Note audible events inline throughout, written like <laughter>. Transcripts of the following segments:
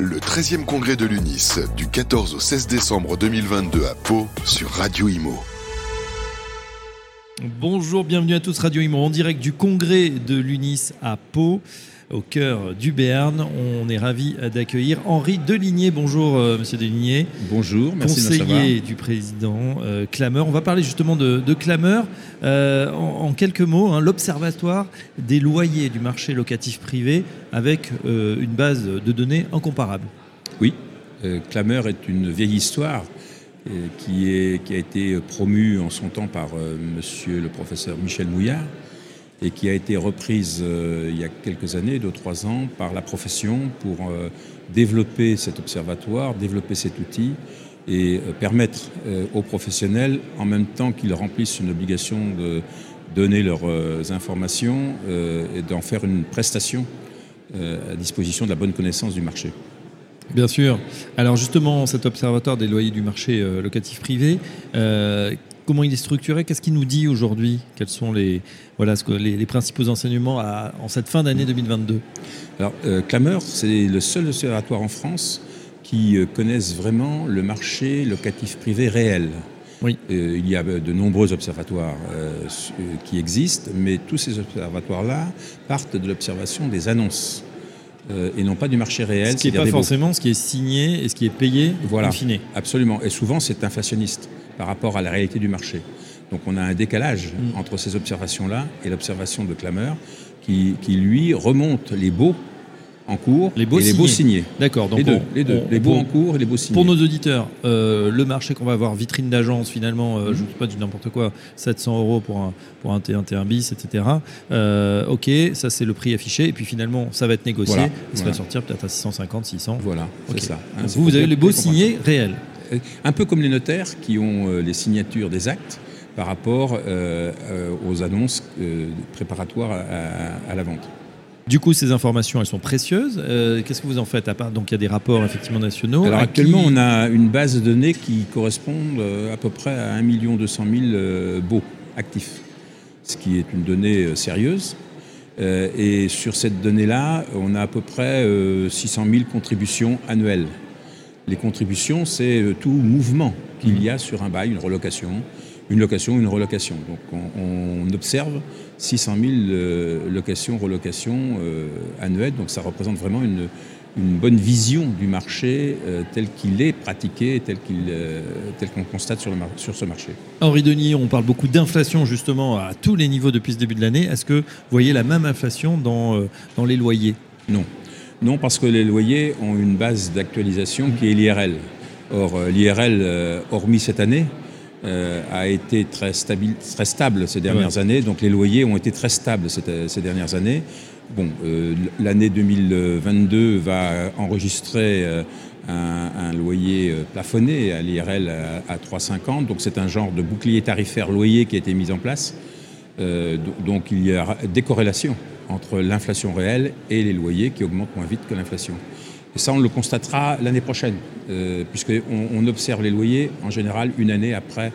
Le 13e congrès de l'UNIS, du 14 au 16 décembre 2022 à Pau, sur Radio Imo. Bonjour, bienvenue à tous Radio Imo en direct du congrès de l'UNIS à Pau au cœur du Béarn. On est ravi d'accueillir Henri Deligné. Bonjour, euh, monsieur Deligné. Bonjour, merci Conseiller de du président euh, Clameur. On va parler justement de, de Clameur. Euh, en, en quelques mots, hein, l'Observatoire des loyers du marché locatif privé avec une base de données incomparable. Oui, Clameur est une vieille histoire qui, est, qui a été promue en son temps par monsieur le professeur Michel Mouillard et qui a été reprise euh, il y a quelques années, deux trois ans, par la profession pour euh, développer cet observatoire, développer cet outil et euh, permettre aux professionnels, en même temps qu'ils remplissent une obligation de donner leurs informations, et d'en faire une prestation à disposition de la bonne connaissance du marché. Bien sûr. Alors justement, cet observatoire des loyers du marché locatif privé, comment il est structuré Qu'est-ce qu'il nous dit aujourd'hui? Quels sont les, voilà, les, les principaux enseignements à- en cette fin d'année 2022 Alors, euh, Clameur, c'est le seul observatoire en France qui euh, connaisse vraiment le marché locatif privé réel. Oui. Euh, il y a de nombreux observatoires euh, qui existent, mais tous ces observatoires-là partent de l'observation des annonces et non pas du marché réel. Ce qui n'est pas forcément ce qui est signé et ce qui est payé Voilà. in fine. Absolument. Et souvent, c'est inflationniste par rapport à la réalité du marché. Donc, on a un décalage Mm. entre ces observations-là et l'observation de Clameur qui, qui, lui, remonte les baux en cours Les baux et les baux signés. D'accord. Donc les deux, on- les, deux. on- les baux pour- en cours et les baux signés. Pour nos auditeurs, euh, le marché qu'on va avoir, vitrine d'agence finalement, euh, Mhm. je ne sais pas du n'importe quoi, 700 euros pour un, pour un T1, T1 bis, etc. Euh, ok, ça c'est le prix affiché, et puis finalement ça va être négocié, Voilà, et ça voilà. va sortir peut-être à 650, 600. Voilà, Ok. c'est ça. hein, vous, vous avez les beaux signés réels. Euh, Un peu comme les notaires qui ont euh, les signatures des actes par rapport euh, aux annonces préparatoires à, à la vente. Du coup, ces informations, elles sont précieuses. Euh, Qu'est-ce que vous en faites à part Donc il y a des rapports effectivement nationaux. Alors actuellement, qui- on a une base de données qui correspond à peu près à 1 200 000 euh, baux actifs, ce qui est une donnée sérieuse. Euh, et sur cette donnée-là, on a à peu près euh, 600 000 contributions annuelles. Les contributions, c'est euh, tout mouvement qu'il y a sur un bail, une relocation, une location, une relocation. Donc on, on observe 600 000 euh, locations, relocations euh, annuelles. Donc ça représente vraiment une, une bonne vision du marché euh, tel qu'il est pratiqué, tel euh, qu'on constate sur, le mar- sur ce marché. Henri Denis, on parle beaucoup d'inflation justement à tous les niveaux depuis ce début de l'année. Est-ce que vous voyez la même inflation dans, euh, dans les loyers? Non. Non, parce que les loyers ont une base d'actualisation qui est l'IRL. Or, euh, l'IRL, euh, hormis cette année, euh, a été très, stabil- très stable ces dernières années. Donc, les loyers ont été très stables cette- ces dernières années. Bon, euh, l'année 2022 va enregistrer euh, un, un loyer plafonné à l'IRL à, à 3,50. Donc, c'est un genre de bouclier tarifaire loyer qui a été mis en place. Euh, do- donc il y a des corrélations entre l'inflation réelle et les loyers qui augmentent moins vite que l'inflation. Et ça, on le constatera l'année prochaine, euh, puisqu'on on observe les loyers en général une année après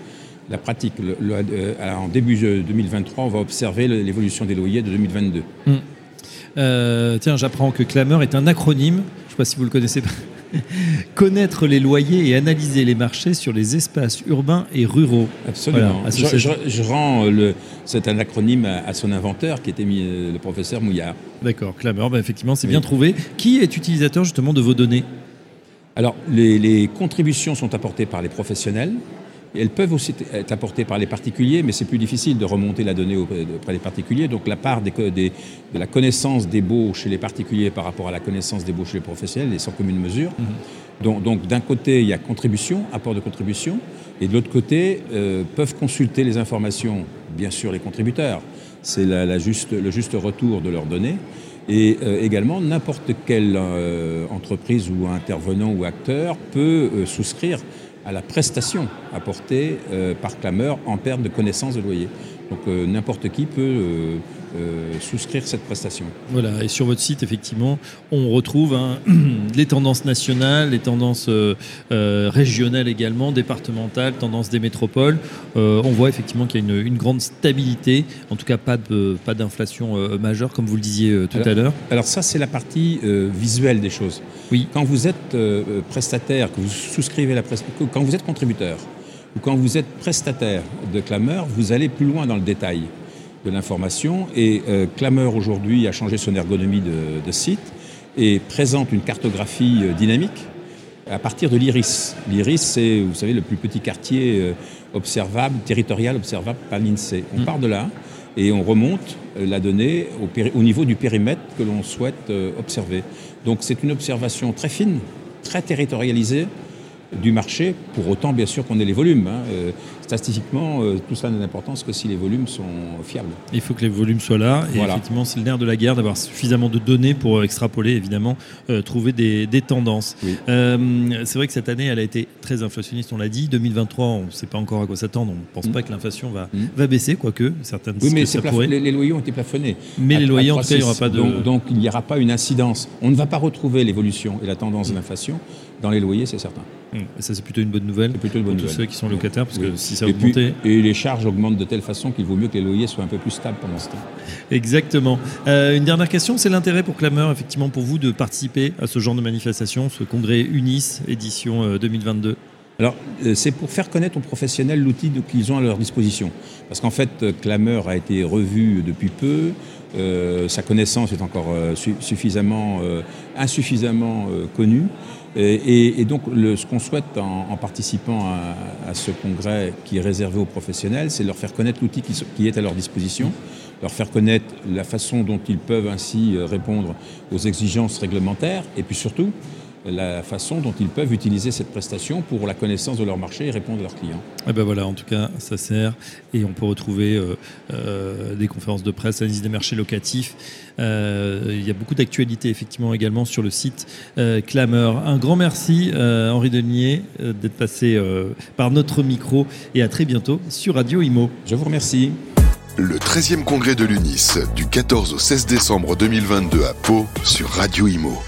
la pratique. Euh, en début euh, 2023, on va observer l'évolution des loyers de 2022. Euh, Tiens, j'apprends que Clameur est un acronyme. Je ne sais pas si vous le connaissez pas. <laughs> Connaître les loyers et analyser les marchés sur les espaces urbains et ruraux. Absolument. Voilà, je, association. je- je rends euh, le, c'est un acronyme à, à son inventeur qui était euh, le professeur Mouillard. D'accord, Clameur, bah, effectivement, c'est Oui. bien trouvé. Qui est utilisateur justement de vos données? Alors, les, les contributions sont apportées par les professionnels. Et elles peuvent aussi être apportées par les particuliers, mais c'est plus difficile de remonter la donnée auprès des particuliers. Donc, la part des co- des- de la connaissance des baux chez les particuliers par rapport à la connaissance des baux chez les professionnels est sans commune mesure. Donc, donc, d'un côté, il y a contribution, apport de contribution, et de l'autre côté, euh, peuvent consulter les informations, bien sûr, les contributeurs. C'est la, la juste, le juste retour de leurs données. Et euh, également, n'importe quelle euh, entreprise ou intervenant ou acteur peut euh, souscrire à la prestation apportée euh, par clameur en perte de connaissance de loyer. Donc euh, n'importe qui peut euh, souscrire cette prestation. Voilà, et sur votre site, effectivement, on retrouve hein, <clears throat> les tendances nationales, les tendances euh, euh, régionales également, départementales, tendances des métropoles. on voit effectivement qu'il y a une, grande stabilité, en tout cas pas de pas d'inflation majeure, comme vous le disiez tout à l'heure. Alors ça, c'est la partie visuelle des choses. Oui. Quand vous êtes prestataire, que vous souscrivez la quand vous êtes contributeur, ou quand vous êtes prestataire de clameur, vous allez plus loin dans le détail de l'information. Et euh, Clameur aujourd'hui a changé son ergonomie de, site et présente une cartographie euh, dynamique à partir de l'IRIS. L'IRIS, c'est, vous savez, le plus petit quartier euh, observable, territorial observable par l'INSEE. On mm. part de là et on remonte la donnée au, au niveau du périmètre que l'on souhaite observer. Donc c'est une observation très fine, très territorialisée, du marché, pour autant bien sûr qu'on ait les volumes. Hein. Euh, statistiquement, euh, tout ça n'a d'importance que si les volumes sont fiables. Il faut que les volumes soient là. Et effectivement, c'est le nerf de la guerre d'avoir suffisamment de données pour extrapoler, évidemment, euh, trouver des, tendances. c'est vrai que cette année, elle a été très inflationniste, on l'a dit. 2023, on ne sait pas encore à quoi s'attendre. On ne pense mm. pas que l'inflation va, mm. va baisser, quoique certaines Oui, mais ça les, les, loyers ont été plafonnés. Mais les loyers, en tout cas, il n'y aura pas de. Donc, il n'y aura pas une incidence. On ne va pas retrouver l'évolution et la tendance de l'inflation dans les loyers, c'est certain. Et ça, c'est plutôt une bonne nouvelle une bonne pour tous ceux qui sont locataires, parce que si ça augmente. Et les charges augmentent de telle façon qu'il vaut mieux que les loyers soient un peu plus stables pendant ce temps. Exactement. Euh, une dernière question, c'est l'intérêt pour Clameur, effectivement, pour vous de participer à ce genre de manifestation, ce congrès UNIS édition 2022 euh, alors, euh, c'est pour faire connaître aux professionnels l'outil qu'ils ont à leur disposition. Parce qu'en fait, Clameur a été revu depuis peu. sa connaissance est encore suffisamment, insuffisamment connue. Et, donc, ce qu'on souhaite en, participant à, ce congrès qui est réservé aux professionnels, c'est leur faire connaître l'outil qui, est à leur disposition, leur faire connaître la façon dont ils peuvent ainsi euh, répondre aux exigences réglementaires, et puis surtout, la façon dont ils peuvent utiliser cette prestation pour la connaissance de leur marché et répondre à leurs clients. Et eh ben voilà, en tout cas, ça sert et on peut retrouver euh, euh, des conférences de presse, analyse des marchés locatifs. Euh, il y a beaucoup d'actualités effectivement également sur le site Clameur. Un grand merci Henri Denier d'être passé par notre micro et à très bientôt sur Radio Imo. Je vous remercie. Le 13e congrès de l'UNIS du 14 au 16 décembre 2022 à Pau sur Radio Imo.